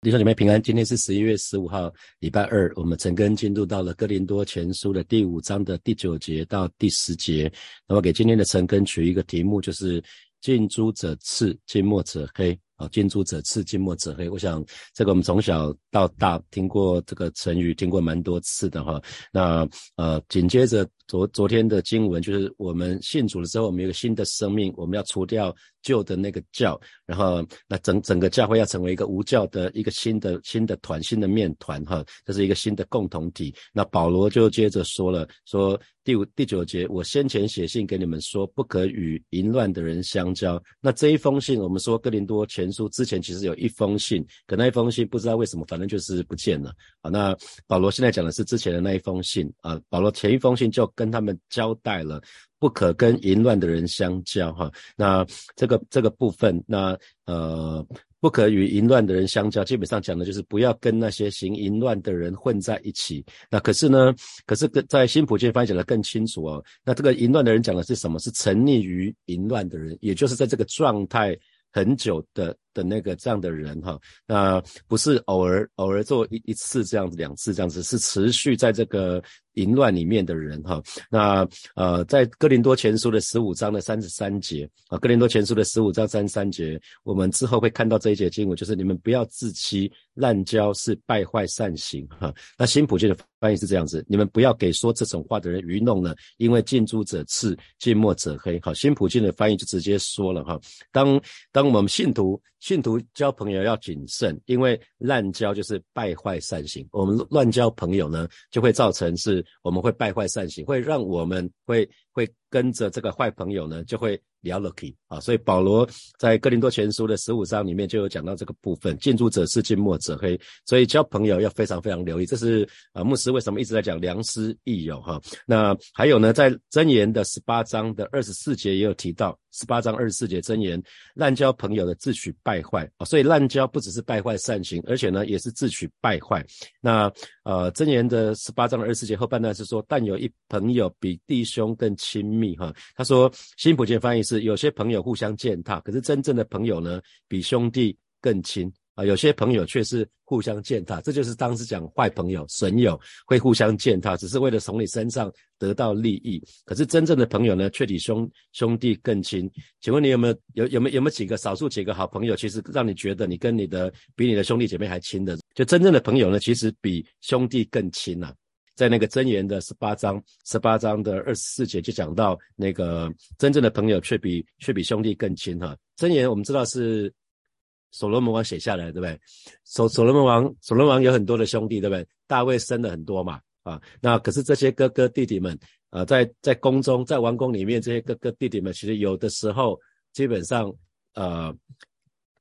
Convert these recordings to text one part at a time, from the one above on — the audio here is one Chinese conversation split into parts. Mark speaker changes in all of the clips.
Speaker 1: 弟兄姐妹平安，今天是十一月十五号，礼拜二。我们陈根进入到了哥林多前书的第五章的第九节到第十节。那么给今天的陈根取一个题目，就是“近朱者赤，近墨者黑”。啊，近朱者赤，近墨者黑。我想这个我们从小到大听过这个成语，听过蛮多次的哈。那呃，紧接着昨昨天的经文，就是我们信主了之后，我们有个新的生命，我们要除掉。旧的那个教，然后那整整个教会要成为一个无教的一个新的新的团，新的面团哈，这是一个新的共同体。那保罗就接着说了，说第五第九节，我先前写信给你们说，不可与淫乱的人相交。那这一封信，我们说哥林多前书之前其实有一封信，可那一封信不知道为什么，反正就是不见了啊。那保罗现在讲的是之前的那一封信啊，保罗前一封信就跟他们交代了。不可跟淫乱的人相交，哈，那这个这个部分，那呃，不可与淫乱的人相交，基本上讲的就是不要跟那些行淫乱的人混在一起。那可是呢，可是跟在新普京翻译讲的更清楚哦。那这个淫乱的人讲的是什么？是沉溺于淫乱的人，也就是在这个状态很久的的那个这样的人，哈，那不是偶尔偶尔做一一次这样子，两次这样子，是持续在这个。淫乱里面的人哈，那呃，在哥林多前书的十五章的三十三节啊，哥林多前书的十五章三十三节，我们之后会看到这一节经文，就是你们不要自欺，滥交是败坏善行哈。那新普京的翻译是这样子，你们不要给说这种话的人愚弄了，因为近朱者赤，近墨者黑。好，新普京的翻译就直接说了哈，当当我们信徒信徒交朋友要谨慎，因为滥交就是败坏善行，我们乱交朋友呢，就会造成是。我们会败坏善行，会让我们会会跟着这个坏朋友呢，就会。聊 lucky 啊，所以保罗在哥林多前书的十五章里面就有讲到这个部分，近朱者赤，近墨者黑，所以交朋友要非常非常留意。这是啊，牧师为什么一直在讲良师益友哈？那还有呢，在箴言的十八章的二十四节也有提到，十八章二十四节真言，滥交朋友的自取败坏啊，所以滥交不只是败坏善行，而且呢也是自取败坏。那呃，真言的十八章二十四节后半段是说，但有一朋友比弟兄更亲密哈，他说新普健翻译。是有些朋友互相践踏，可是真正的朋友呢，比兄弟更亲啊。有些朋友却是互相践踏，这就是当时讲坏朋友、损友会互相践踏，只是为了从你身上得到利益。可是真正的朋友呢，却比兄兄弟更亲。请问你有没有有有没有有没有几个少数几个好朋友，其实让你觉得你跟你的比你的兄弟姐妹还亲的？就真正的朋友呢，其实比兄弟更亲呐。在那个箴言的十八章，十八章的二十四节就讲到，那个真正的朋友却比却比兄弟更亲哈。箴言我们知道是所罗门王写下来，对不对？所所罗门王，所罗门王有很多的兄弟，对不对？大卫生了很多嘛，啊，那可是这些哥哥弟弟们，啊，在在宫中，在王宫里面，这些哥哥弟弟们，其实有的时候基本上，呃，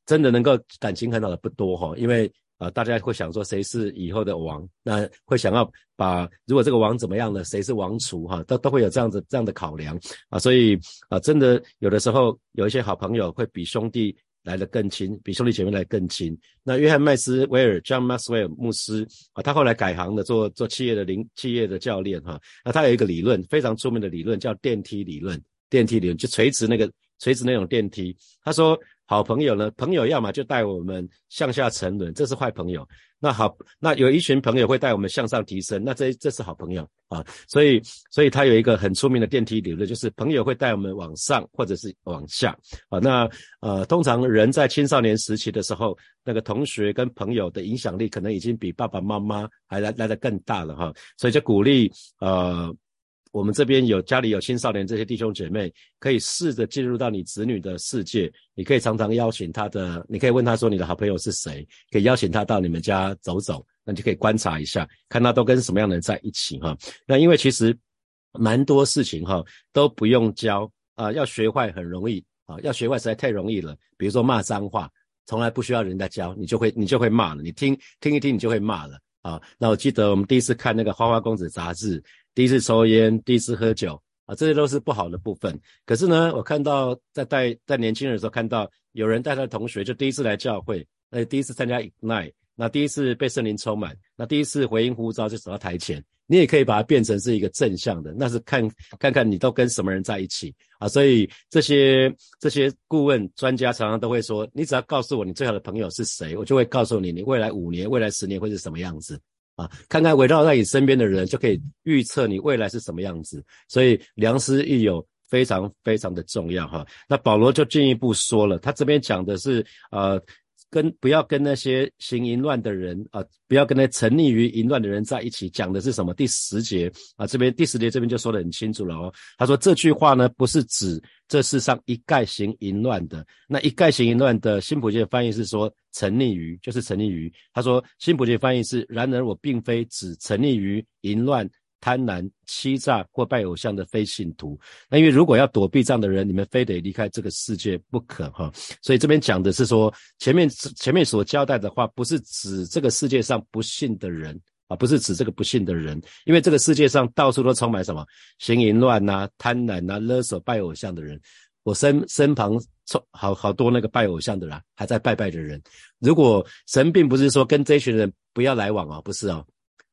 Speaker 1: 真的能够感情很好的不多哈，因为。啊，大家会想说谁是以后的王？那会想要把如果这个王怎么样呢？谁是王储？哈，都都会有这样子这样的考量啊。所以啊，真的有的时候有一些好朋友会比兄弟来的更亲，比兄弟姐妹来更亲。那约翰麦斯威尔 （John Maxwell） 牧师啊，他后来改行的做做企业的领企业的教练哈。那他有一个理论非常出名的理论叫电梯理论，电梯理论就垂直那个垂直那种电梯。他说。好朋友呢？朋友要么就带我们向下沉沦，这是坏朋友。那好，那有一群朋友会带我们向上提升，那这这是好朋友啊。所以，所以他有一个很出名的电梯理论，就是朋友会带我们往上或者是往下啊。那呃，通常人在青少年时期的时候，那个同学跟朋友的影响力可能已经比爸爸妈妈还来来的更大了哈。所以就鼓励呃。我们这边有家里有青少年这些弟兄姐妹，可以试着进入到你子女的世界。你可以常常邀请他的，你可以问他说你的好朋友是谁，可以邀请他到你们家走走，那就可以观察一下，看他都跟什么样的人在一起哈。那因为其实蛮多事情哈都不用教啊，要学坏很容易啊，要学坏实在太容易了。比如说骂脏话，从来不需要人家教，你就会你就会骂了，你听听一听你就会骂了啊。那我记得我们第一次看那个《花花公子》杂志。第一次抽烟，第一次喝酒啊，这些都是不好的部分。可是呢，我看到在带在年轻人的时候，看到有人带他的同学，就第一次来教会，呃第一次参加 Ignite，那第一次被圣灵充满，那第一次回应呼召就走到台前，你也可以把它变成是一个正向的，那是看看看你都跟什么人在一起啊。所以这些这些顾问专家常常都会说，你只要告诉我你最好的朋友是谁，我就会告诉你你未来五年、未来十年会是什么样子啊。看看围绕在你身边的人，就可以预测你未来是什么样子。所以良师益友非常非常的重要哈。那保罗就进一步说了，他这边讲的是呃。跟不要跟那些行淫乱的人啊，不要跟那沉溺于淫乱的人在一起。讲的是什么？第十节啊，这边第十节这边就说得很清楚了哦。他说这句话呢，不是指这世上一概行淫乱的。那一概行淫乱的新普界翻译是说沉溺于，就是沉溺于。他说新普界翻译是，然而我并非只沉溺于淫乱。贪婪、欺诈或拜偶像的非信徒，那因为如果要躲避这样的人，你们非得离开这个世界不可哈。所以这边讲的是说，前面前面所交代的话，不是指这个世界上不信的人啊，不是指这个不信的人，因为这个世界上到处都充满什么行淫乱呐、贪婪呐、勒索、拜偶像的人。我身身旁充好好多那个拜偶像的人，还在拜拜的人。如果神并不是说跟这群人不要来往哦，不是哦。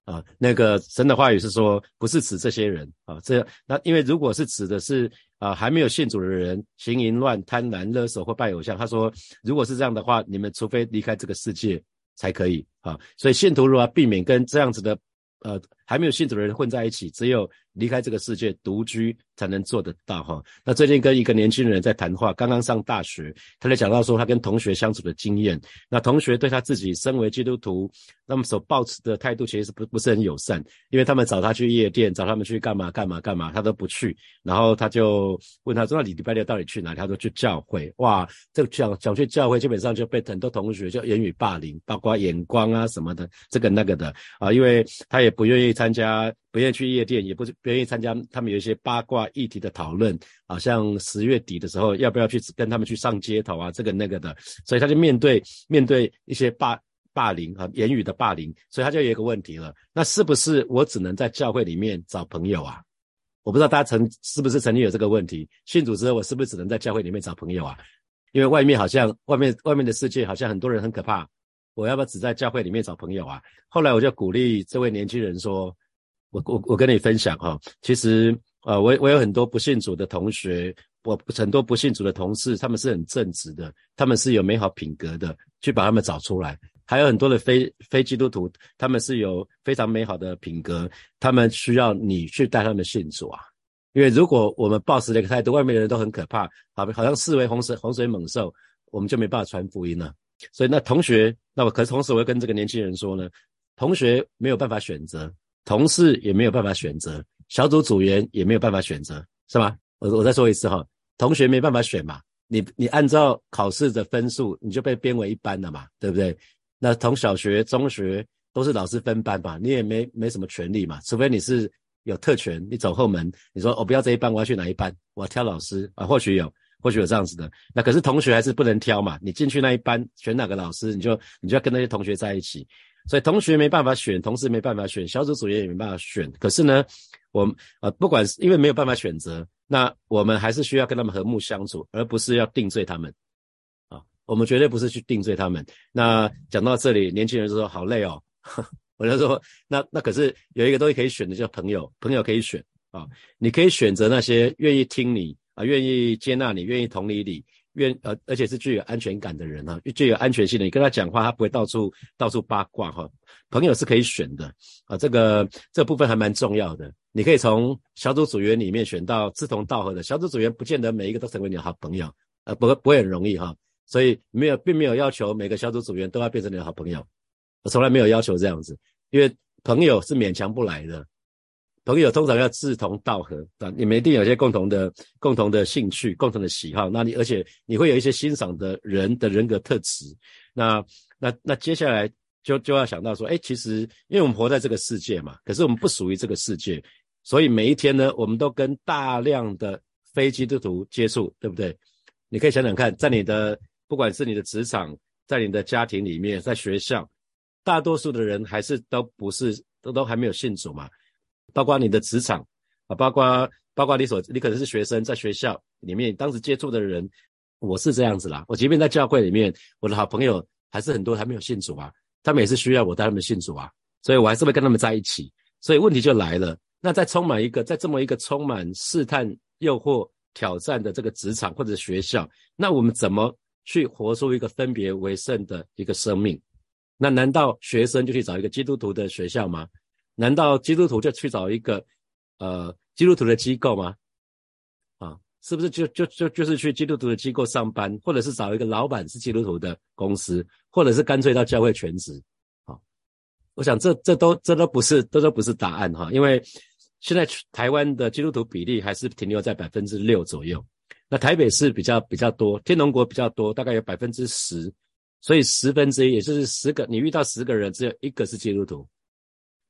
Speaker 1: 啊，那个神的话语是说，不是指这些人啊，这那因为如果是指的是啊还没有信主的人，行淫乱、贪婪、勒索或拜偶像，他说，如果是这样的话，你们除非离开这个世界才可以啊。所以信徒如果要避免跟这样子的呃还没有信徒的人混在一起，只有。离开这个世界独居才能做得到哈。那最近跟一个年轻人在谈话，刚刚上大学，他在讲到说他跟同学相处的经验。那同学对他自己身为基督徒，那么所抱持的态度其实是不不是很友善，因为他们找他去夜店，找他们去干嘛干嘛干嘛，他都不去。然后他就问他说：“那你礼拜六到底去哪里？”他说：“去教会。”哇，这个讲讲去教会，基本上就被很多同学就言语霸凌，包括眼光啊什么的，这个那个的啊，因为他也不愿意参加。不愿意去夜店，也不不愿意参加他们有一些八卦议题的讨论，好像十月底的时候要不要去跟他们去上街头啊，这个那个的，所以他就面对面对一些霸霸凌和言语的霸凌，所以他就有一个问题了，那是不是我只能在教会里面找朋友啊？我不知道大家曾是不是曾经有这个问题，信主之后我是不是只能在教会里面找朋友啊？因为外面好像外面外面的世界好像很多人很可怕，我要不要只在教会里面找朋友啊？后来我就鼓励这位年轻人说。我我我跟你分享哈，其实啊，我我有很多不信主的同学，我很多不信主的同事，他们是很正直的，他们是有美好品格的，去把他们找出来。还有很多的非非基督徒，他们是有非常美好的品格，他们需要你去带他们信主啊。因为如果我们抱持的一个态度，外面的人都很可怕，好好像视为洪水洪水猛兽，我们就没办法传福音了。所以那同学，那我可是同时我会跟这个年轻人说呢，同学没有办法选择。同事也没有办法选择，小组组员也没有办法选择，是吗？我我再说一次哈，同学没办法选嘛，你你按照考试的分数，你就被编为一班了嘛，对不对？那从小学、中学都是老师分班嘛，你也没没什么权利嘛，除非你是有特权，你走后门，你说我不要这一班，我要去哪一班，我要挑老师啊，或许有，或许有这样子的。那可是同学还是不能挑嘛，你进去那一班选哪个老师，你就你就要跟那些同学在一起。所以同学没办法选，同事没办法选，小组组员也没办法选。可是呢，我呃，不管是因为没有办法选择，那我们还是需要跟他们和睦相处，而不是要定罪他们。啊，我们绝对不是去定罪他们。那讲到这里，年轻人就说好累哦。我就说，那那可是有一个东西可以选的，叫朋友。朋友可以选啊，你可以选择那些愿意听你啊，愿意接纳你，愿意同理你。愿呃，而且是具有安全感的人哈，具有安全性的。你跟他讲话，他不会到处到处八卦哈。朋友是可以选的啊，这个这部分还蛮重要的。你可以从小组组员里面选到志同道合的小组组员，不见得每一个都成为你的好朋友，呃，不不会很容易哈。所以没有，并没有要求每个小组组员都要变成你的好朋友，我从来没有要求这样子，因为朋友是勉强不来的。朋友通常要志同道合啊，你们一定有些共同的、共同的兴趣、共同的喜好。那你而且你会有一些欣赏的人的人格特质。那、那、那接下来就就要想到说，哎，其实因为我们活在这个世界嘛，可是我们不属于这个世界，所以每一天呢，我们都跟大量的非基督徒接触，对不对？你可以想想看，在你的不管是你的职场，在你的家庭里面，在学校，大多数的人还是都不是都都还没有信主嘛。包括你的职场啊，包括包括你所你可能是学生，在学校里面当时接触的人，我是这样子啦。我即便在教会里面，我的好朋友还是很多还没有信主啊，他们也是需要我带他们信主啊，所以我还是会跟他们在一起。所以问题就来了。那在充满一个在这么一个充满试探、诱惑、挑战的这个职场或者学校，那我们怎么去活出一个分别为圣的一个生命？那难道学生就去找一个基督徒的学校吗？难道基督徒就去找一个呃基督徒的机构吗？啊，是不是就就就就是去基督徒的机构上班，或者是找一个老板是基督徒的公司，或者是干脆到教会全职？好，我想这这都这都不是这都不是答案哈，因为。现在台湾的基督徒比例还是停留在百分之六左右，那台北市比较比较多，天龙国比较多，大概有百分之十，所以十分之一，也就是十个，你遇到十个人，只有一个是基督徒，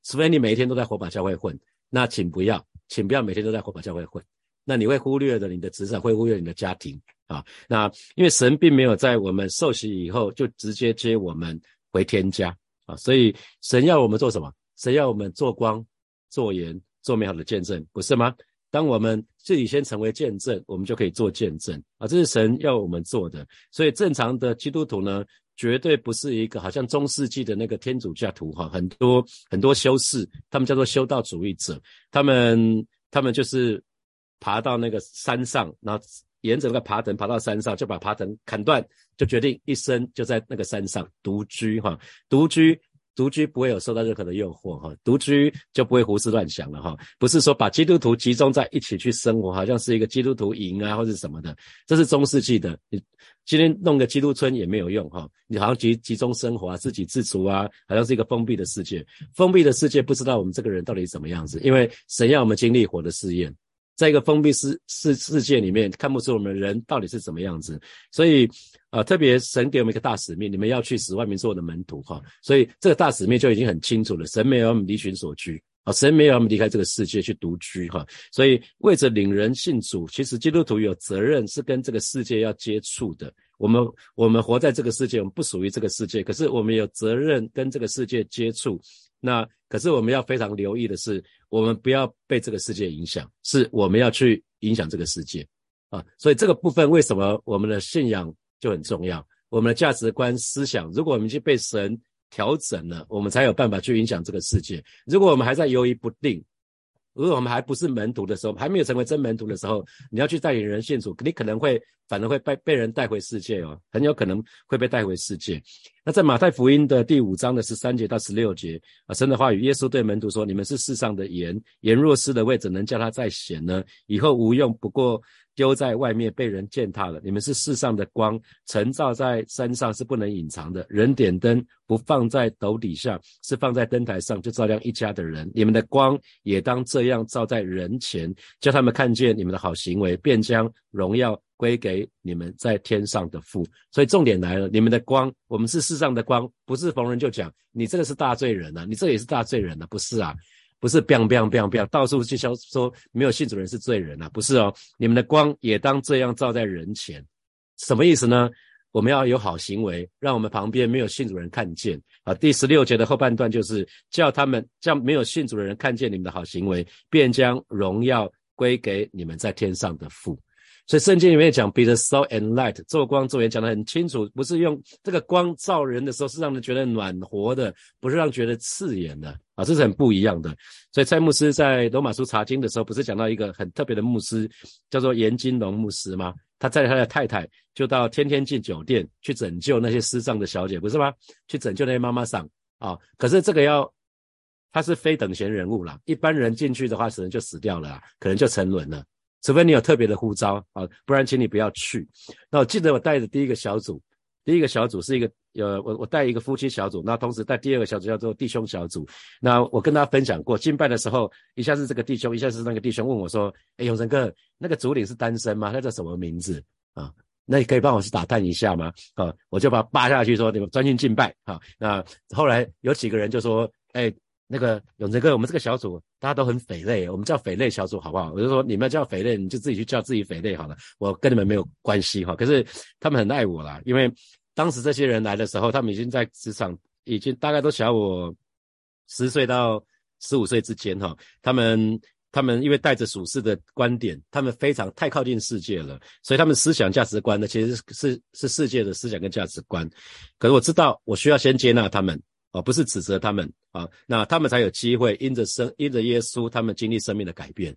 Speaker 1: 除非你每一天都在火把教会混，那请不要，请不要每天都在火把教会混，那你会忽略的你的职场，会忽略你的家庭啊，那因为神并没有在我们受洗以后就直接接我们回天家啊，所以神要我们做什么？神要我们做光做盐。做美好的见证，不是吗？当我们自己先成为见证，我们就可以做见证啊！这是神要我们做的。所以正常的基督徒呢，绝对不是一个好像中世纪的那个天主教徒哈，很多很多修士，他们叫做修道主义者，他们他们就是爬到那个山上，然后沿着那个爬藤爬到山上，就把爬藤砍断，就决定一生就在那个山上独居哈，独居。独居不会有受到任何的诱惑哈，独居就不会胡思乱想了哈。不是说把基督徒集中在一起去生活，好像是一个基督徒营啊或者什么的，这是中世纪的。你今天弄个基督村也没有用哈，你好像集集中生活啊，自给自足啊，好像是一个封闭的世界。封闭的世界不知道我们这个人到底怎么样子，因为神要我们经历火的试验。在一个封闭世世世界里面，看不出我们人到底是怎么样子，所以，呃，特别神给我们一个大使命，你们要去使万民做我的门徒，哈，所以这个大使命就已经很清楚了。神没有我们离群所居，啊，神没有我们离开这个世界去独居，哈，所以为着领人信主，其实基督徒有责任是跟这个世界要接触的。我们我们活在这个世界，我们不属于这个世界，可是我们有责任跟这个世界接触。那可是我们要非常留意的是，我们不要被这个世界影响，是我们要去影响这个世界啊。所以这个部分为什么我们的信仰就很重要？我们的价值观、思想，如果我们去被神调整了，我们才有办法去影响这个世界。如果我们还在犹豫不定，如果我们还不是门徒的时候，还没有成为真门徒的时候，你要去带领人信主，你可能会反而会被被人带回世界哦，很有可能会被带回世界。那在马太福音的第五章的十三节到十六节啊，神的话语，耶稣对门徒说：“你们是世上的盐，盐若失了味，怎能叫它再咸呢？以后无用，不过。”丢在外面被人践踏了。你们是世上的光，晨照在山上是不能隐藏的。人点灯不放在斗底下，是放在灯台上，就照亮一家的人。你们的光也当这样照在人前，叫他们看见你们的好行为，便将荣耀归给你们在天上的父。所以重点来了，你们的光，我们是世上的光，不是逢人就讲你这个是大罪人啊，你这也是大罪人啊，不是啊。不是 biang biang biang biang，到处去销说没有信主人是罪人啊，不是哦。你们的光也当这样照在人前，什么意思呢？我们要有好行为，让我们旁边没有信主人看见啊。第十六节的后半段就是叫他们叫没有信主的人看见你们的好行为，便将荣耀归给你们在天上的父。所以圣经里面讲，be the salt and light，做光做盐，讲得很清楚，不是用这个光照人的时候，是让人觉得暖和的，不是让觉得刺眼的啊，这是很不一样的。所以蔡牧师在罗马书查经的时候，不是讲到一个很特别的牧师，叫做严金龙牧师吗？他载他的太太就到天天进酒店去拯救那些失丧的小姐，不是吗？去拯救那些妈妈桑啊。可是这个要他是非等闲人物啦，一般人进去的话，可能就死掉了，可能就沉沦了。除非你有特别的呼召啊，不然请你不要去。那我记得我带的第一个小组，第一个小组是一个呃，我我带一个夫妻小组，那同时带第二个小组叫做弟兄小组。那我跟他分享过，敬拜的时候，一下是这个弟兄，一下是那个弟兄问我说：“哎，永成哥，那个主领是单身吗？他叫什么名字啊？那你可以帮我去打探一下吗？”啊，我就把他扒下去说：“你们专心敬拜。”啊，那后来有几个人就说：“哎。”那个永泽哥，我们这个小组大家都很匪类，我们叫匪类小组好不好？我就说你们要叫匪类，你就自己去叫自己匪类好了，我跟你们没有关系哈。可是他们很爱我啦，因为当时这些人来的时候，他们已经在职场，已经大概都小我十岁到十五岁之间哈。他们他们因为带着属世的观点，他们非常太靠近世界了，所以他们思想价值观呢，其实是是世界的思想跟价值观。可是我知道，我需要先接纳他们。啊，不是指责他们啊，那他们才有机会因着生因着耶稣，他们经历生命的改变。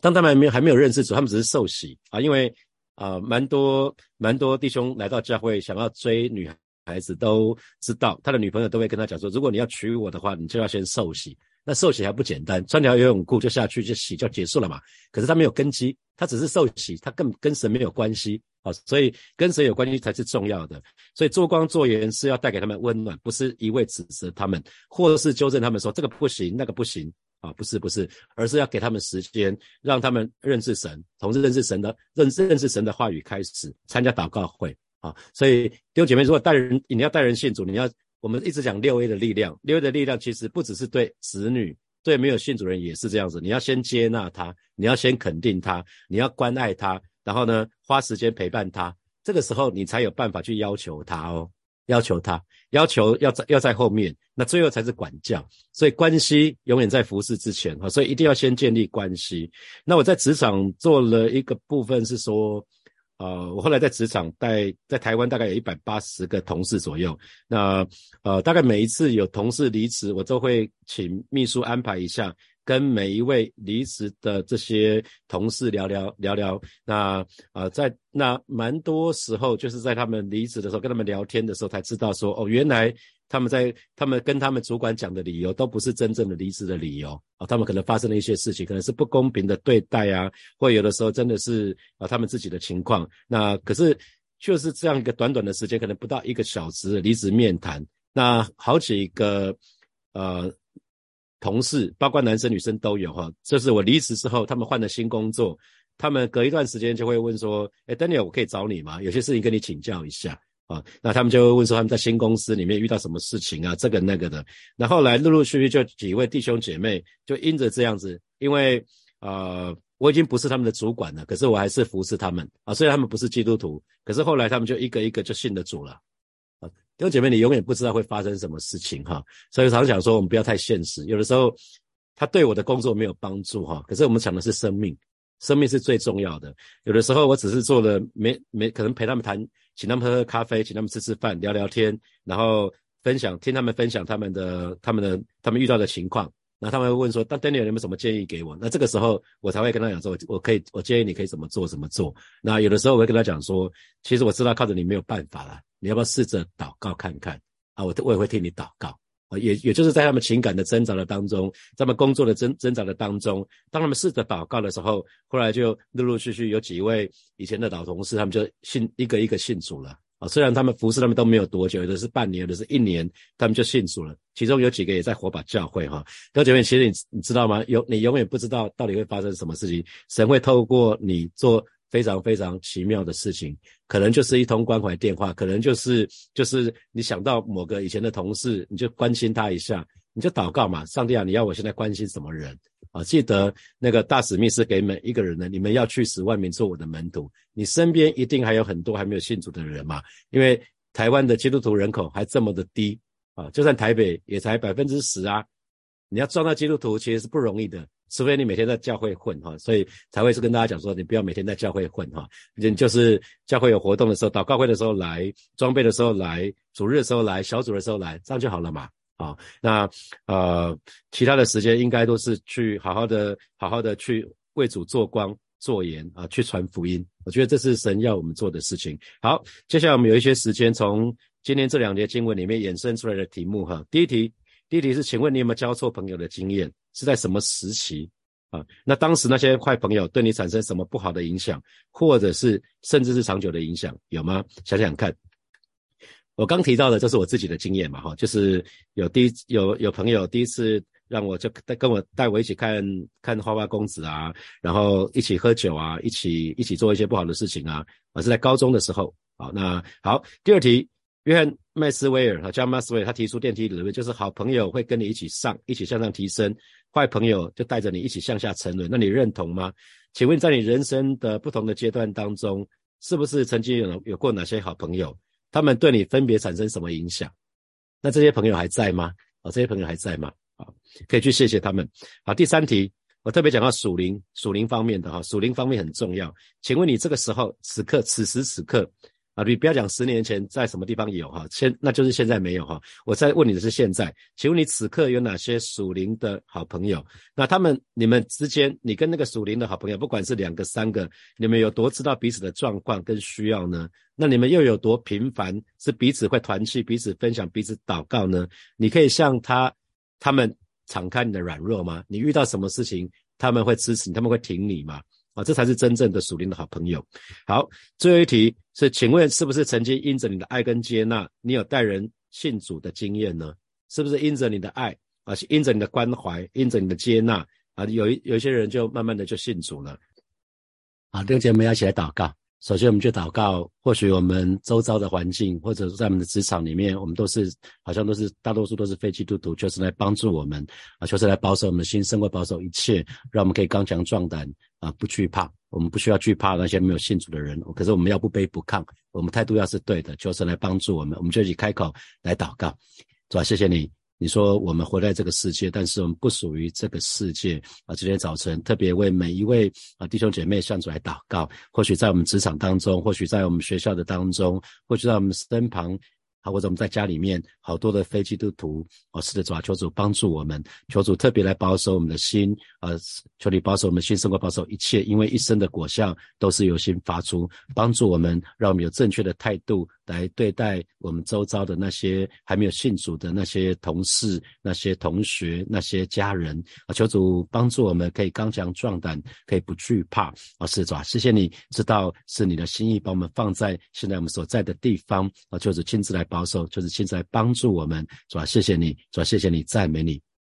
Speaker 1: 当他们还没有还没有认识主，他们只是受洗啊，因为啊，蛮多蛮多弟兄来到教会想要追女孩子，都知道他的女朋友都会跟他讲说，如果你要娶我的话，你就要先受洗。那受洗还不简单，穿条游泳裤就下去就洗就结束了嘛。可是他没有根基，他只是受洗，他更跟神没有关系啊。所以跟神有关系才是重要的。所以做光做盐是要带给他们温暖，不是一味指责他们，或者是纠正他们说这个不行那个不行啊，不是不是，而是要给他们时间，让他们认识神，从认识神的认识认识神的话语开始，参加祷告会啊。所以弟兄姐妹，如果带人你要带人信主，你要。我们一直讲六 A 的力量，六 A 的力量其实不只是对子女，对没有信主人也是这样子。你要先接纳他，你要先肯定他，你要关爱他，然后呢，花时间陪伴他。这个时候你才有办法去要求他哦，要求他，要求要在要在后面，那最后才是管教。所以关系永远在服侍之前哈，所以一定要先建立关系。那我在职场做了一个部分是说。呃，我后来在职场带在台湾大概有一百八十个同事左右。那呃，大概每一次有同事离职，我都会请秘书安排一下，跟每一位离职的这些同事聊聊聊聊。那呃，在那蛮多时候，就是在他们离职的时候，跟他们聊天的时候，才知道说，哦，原来。他们在他们跟他们主管讲的理由都不是真正的离职的理由啊，他们可能发生了一些事情，可能是不公平的对待啊，或有的时候真的是啊他们自己的情况。那可是就是这样一个短短的时间，可能不到一个小时离职面谈，那好几个呃同事，包括男生女生都有哈。这是我离职之后，他们换了新工作，他们隔一段时间就会问说：“哎，Daniel，我可以找你吗？有些事情跟你请教一下。”啊，那他们就会问说他们在新公司里面遇到什么事情啊？这个那个的。那后来陆陆续续就几位弟兄姐妹就因着这样子，因为呃我已经不是他们的主管了，可是我还是服侍他们啊。虽然他们不是基督徒，可是后来他们就一个一个就信了主了。啊，弟兄姐妹，你永远不知道会发生什么事情哈。所以常常说我们不要太现实，有的时候他对我的工作没有帮助哈。可是我们讲的是生命，生命是最重要的。有的时候我只是做了没没可能陪他们谈。请他们喝喝咖啡，请他们吃吃饭，聊聊天，然后分享，听他们分享他们的、他们的、他们遇到的情况。然后他们会问说：“但 Daniel 有没有什么建议给我？”那这个时候我才会跟他讲说：“我可以，我建议你可以怎么做，怎么做。”那有的时候我会跟他讲说：“其实我知道靠着你没有办法了，你要不要试着祷告看看？”啊，我我也会替你祷告。也也就是在他们情感的挣扎的当中，在他们工作的挣挣扎的当中，当他们试着祷告的时候，后来就陆陆续续有几位以前的老同事，他们就信一个一个信主了啊。虽然他们服侍他们都没有多久，有的是半年，有的是一年，他们就信主了。其中有几个也在火把教会哈。弟兄妹，其实你你知道吗？有你永远不知道到底会发生什么事情，神会透过你做。非常非常奇妙的事情，可能就是一通关怀电话，可能就是就是你想到某个以前的同事，你就关心他一下，你就祷告嘛，上帝啊，你要我现在关心什么人啊？记得那个大使命是给每一个人的，你们要去十万名做我的门徒，你身边一定还有很多还没有信主的人嘛，因为台湾的基督徒人口还这么的低啊，就算台北也才百分之十啊，你要撞到基督徒其实是不容易的。除非你每天在教会混哈，所以才会是跟大家讲说，你不要每天在教会混哈，你就是教会有活动的时候、祷告会的时候来，装备的时候来，主日的时候来，小组的时候来，这样就好了嘛。啊，那呃，其他的时间应该都是去好好的、好好的去为主做光、做盐啊，去传福音。我觉得这是神要我们做的事情。好，接下来我们有一些时间，从今天这两节经文里面衍生出来的题目哈。第一题，第一题是，请问你有没有交错朋友的经验？是在什么时期啊？那当时那些坏朋友对你产生什么不好的影响，或者是甚至是长久的影响，有吗？想想看。我刚提到的，这是我自己的经验嘛，哈，就是有第一有有朋友第一次让我就带跟我带我一起看看花花公子啊，然后一起喝酒啊，一起一起做一些不好的事情啊，我是在高中的时候。好，那好，第二题。约翰麦斯威尔和加麦斯威尔，他提出电梯理论，就是好朋友会跟你一起上，一起向上提升；坏朋友就带着你一起向下沉沦。那你认同吗？请问在你人生的不同的阶段当中，是不是曾经有有过哪些好朋友？他们对你分别产生什么影响？那这些朋友还在吗？啊，这些朋友还在吗？啊，可以去谢谢他们。好，第三题，我特别讲到属灵，属灵方面的哈，属灵方面很重要。请问你这个时候，此刻，此时此刻。啊，你不要讲十年前在什么地方有哈，现那就是现在没有哈。我在问你的是现在，请问你此刻有哪些属灵的好朋友？那他们你们之间，你跟那个属灵的好朋友，不管是两个三个，你们有多知道彼此的状况跟需要呢？那你们又有多频繁是彼此会团契、彼此分享、彼此祷告呢？你可以向他他们敞开你的软弱吗？你遇到什么事情，他们会支持你，他们会挺你吗？啊，这才是真正的属灵的好朋友。好，最后一题是，请问是不是曾经因着你的爱跟接纳，你有带人信主的经验呢？是不是因着你的爱啊，因着你的关怀，因着你的接纳啊，有一有一些人就慢慢的就信主了。好，弟兄姐妹要一起来祷告。首先，我们就祷告。或许我们周遭的环境，或者在我们的职场里面，我们都是好像都是大多数都是非基督徒，就是来帮助我们啊，就是来保守我们的心，胜过保守一切，让我们可以刚强壮胆啊，不惧怕。我们不需要惧怕那些没有信主的人，可是我们要不卑不亢，我们态度要是对的，就是来帮助我们。我们就一起开口来祷告，是吧？谢谢你。你说我们活在这个世界，但是我们不属于这个世界啊！今天早晨特别为每一位啊弟兄姐妹向主来祷告。或许在我们职场当中，或许在我们学校的当中，或许在我们身旁。啊，或者我们在家里面，好多的非基督徒，哦，是的，主啊，求主帮助我们，求主特别来保守我们的心，啊，求你保守我们心，胜过保守一切，因为一生的果效都是由心发出，帮助我们，让我们有正确的态度来对待我们周遭的那些还没有信主的那些同事、那些同学、那些家人，啊，求主帮助我们，可以刚强壮胆，可以不惧怕，啊，是主啊，谢谢你知道是你的心意，把我们放在现在我们所在的地方，啊，求主亲自来。保守就是亲自来帮助我们，主啊？谢谢你，主啊？谢谢你，赞美你。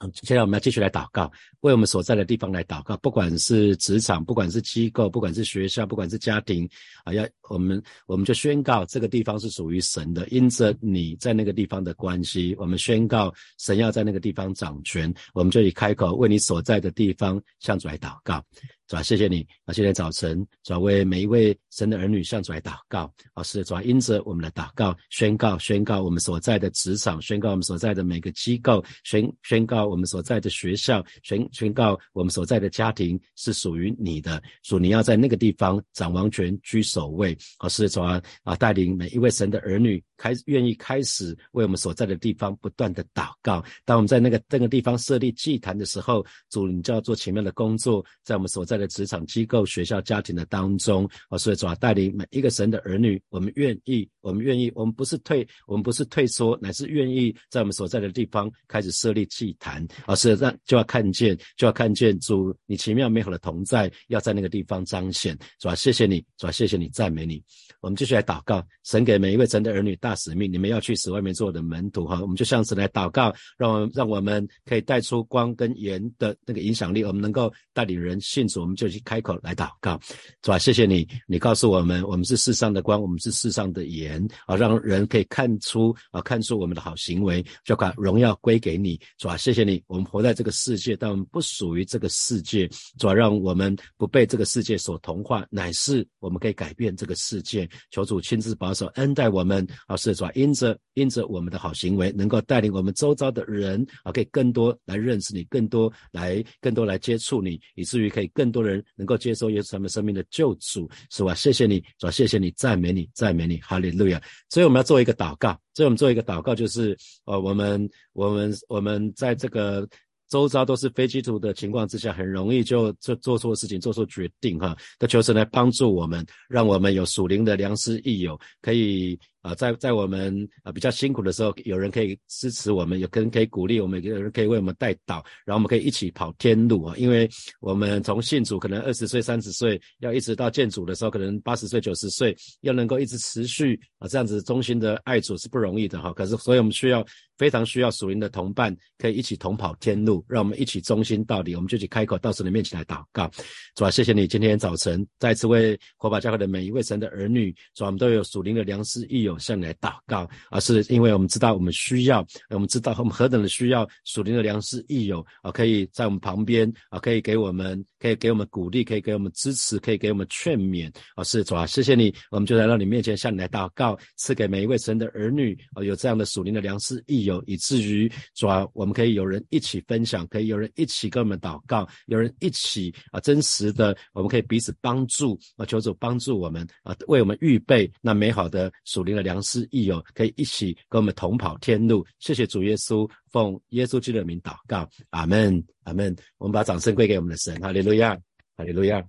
Speaker 1: 嗯，现在我们要继续来祷告，为我们所在的地方来祷告，不管是职场，不管是机构，不管是学校，不管是家庭，啊，要我们我们就宣告这个地方是属于神的，因着你在那个地方的关系，我们宣告神要在那个地方掌权，我们就以开口为你所在的地方向主来祷告。主啊，谢谢你啊！今天早晨，主啊，为每一位神的儿女向主来祷告啊！是主啊，因着我们的祷告，宣告宣告我们所在的职场，宣告我们所在的每个机构，宣宣告我们所在的学校，宣宣告我们所在的家庭是属于你的。主，你要在那个地方掌王权，居首位啊！是主啊啊，带领每一位神的儿女开愿意开始为我们所在的地方不断的祷告。当我们在那个那个地方设立祭坛的时候，主，你就要做奇妙的工作，在我们所在。的职场、机构、学校、家庭的当中，啊，所以主要带领每一个神的儿女，我们愿意，我们愿意，我们不是退，我们不是退缩，乃是愿意在我们所在的地方开始设立祭坛，啊，是让就要看见，就要看见主你奇妙美好的同在，要在那个地方彰显，主要谢谢你，主要谢谢你，赞美你。我们继续来祷告，神给每一位神的儿女大使命，你们要去使外面做的门徒，哈，我们就像是来祷告，让我让我们可以带出光跟盐的那个影响力，我们能够带领人信主。我们就去开口来祷告，是吧？谢谢你，你告诉我们，我们是世上的光，我们是世上的盐啊，让人可以看出啊，看出我们的好行为，就把荣耀归给你，是吧？谢谢你，我们活在这个世界，但我们不属于这个世界，主要让我们不被这个世界所同化，乃是我们可以改变这个世界。求主亲自保守恩待我们啊，是吧？因着因着我们的好行为，能够带领我们周遭的人啊，可以更多来认识你，更多来更多来接触你，以至于可以更。多人能够接受耶稣他们生命的救主，是吧？谢谢你，主，谢谢你，赞美你，赞美你，哈利路亚。所以我们要做一个祷告，所以我们做一个祷告，就是呃，我们我们我们在这个周遭都是非基督徒的情况之下，很容易就做做错事情，做错决定，哈。那求神来帮助我们，让我们有属灵的良师益友，可以。啊，在在我们啊比较辛苦的时候，有人可以支持我们，有人可以鼓励我们，有人可以为我们带导，然后我们可以一起跑天路啊。因为我们从信主可能二十岁、三十岁，要一直到建主的时候，可能八十岁、九十岁，要能够一直持续啊这样子忠心的爱主是不容易的哈。可是，所以我们需要非常需要属灵的同伴，可以一起同跑天路，让我们一起忠心到底。我们就去开口到神的面前来祷告，主啊，谢谢你今天早晨再次为火把教会的每一位神的儿女，主啊，我们都有属灵的良师益友。向你来祷告，而是因为我们知道我们需要，我们知道我们何等的需要属灵的良师益友啊，可以在我们旁边啊，可以给我们，可以给我们鼓励，可以给我们支持，可以给我们劝勉啊，是主啊，谢谢你，我们就来到你面前向你来祷告，赐给每一位神的儿女啊，有这样的属灵的良师益友，以至于主啊，我们可以有人一起分享，可以有人一起跟我们祷告，有人一起啊，真实的，我们可以彼此帮助啊，求主帮助我们啊，为我们预备那美好的属灵的良师益友，可以一起跟我们同跑天路。谢谢主耶稣，奉耶稣基督的名祷告，阿门，阿门。我们把掌声归给我们的神，哈利路亚，哈利路亚。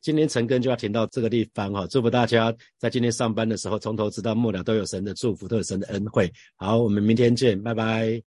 Speaker 1: 今天陈根就要停到这个地方哈，祝福大家在今天上班的时候，从头直到末了都有神的祝福，都有神的恩惠。好，我们明天见，拜拜。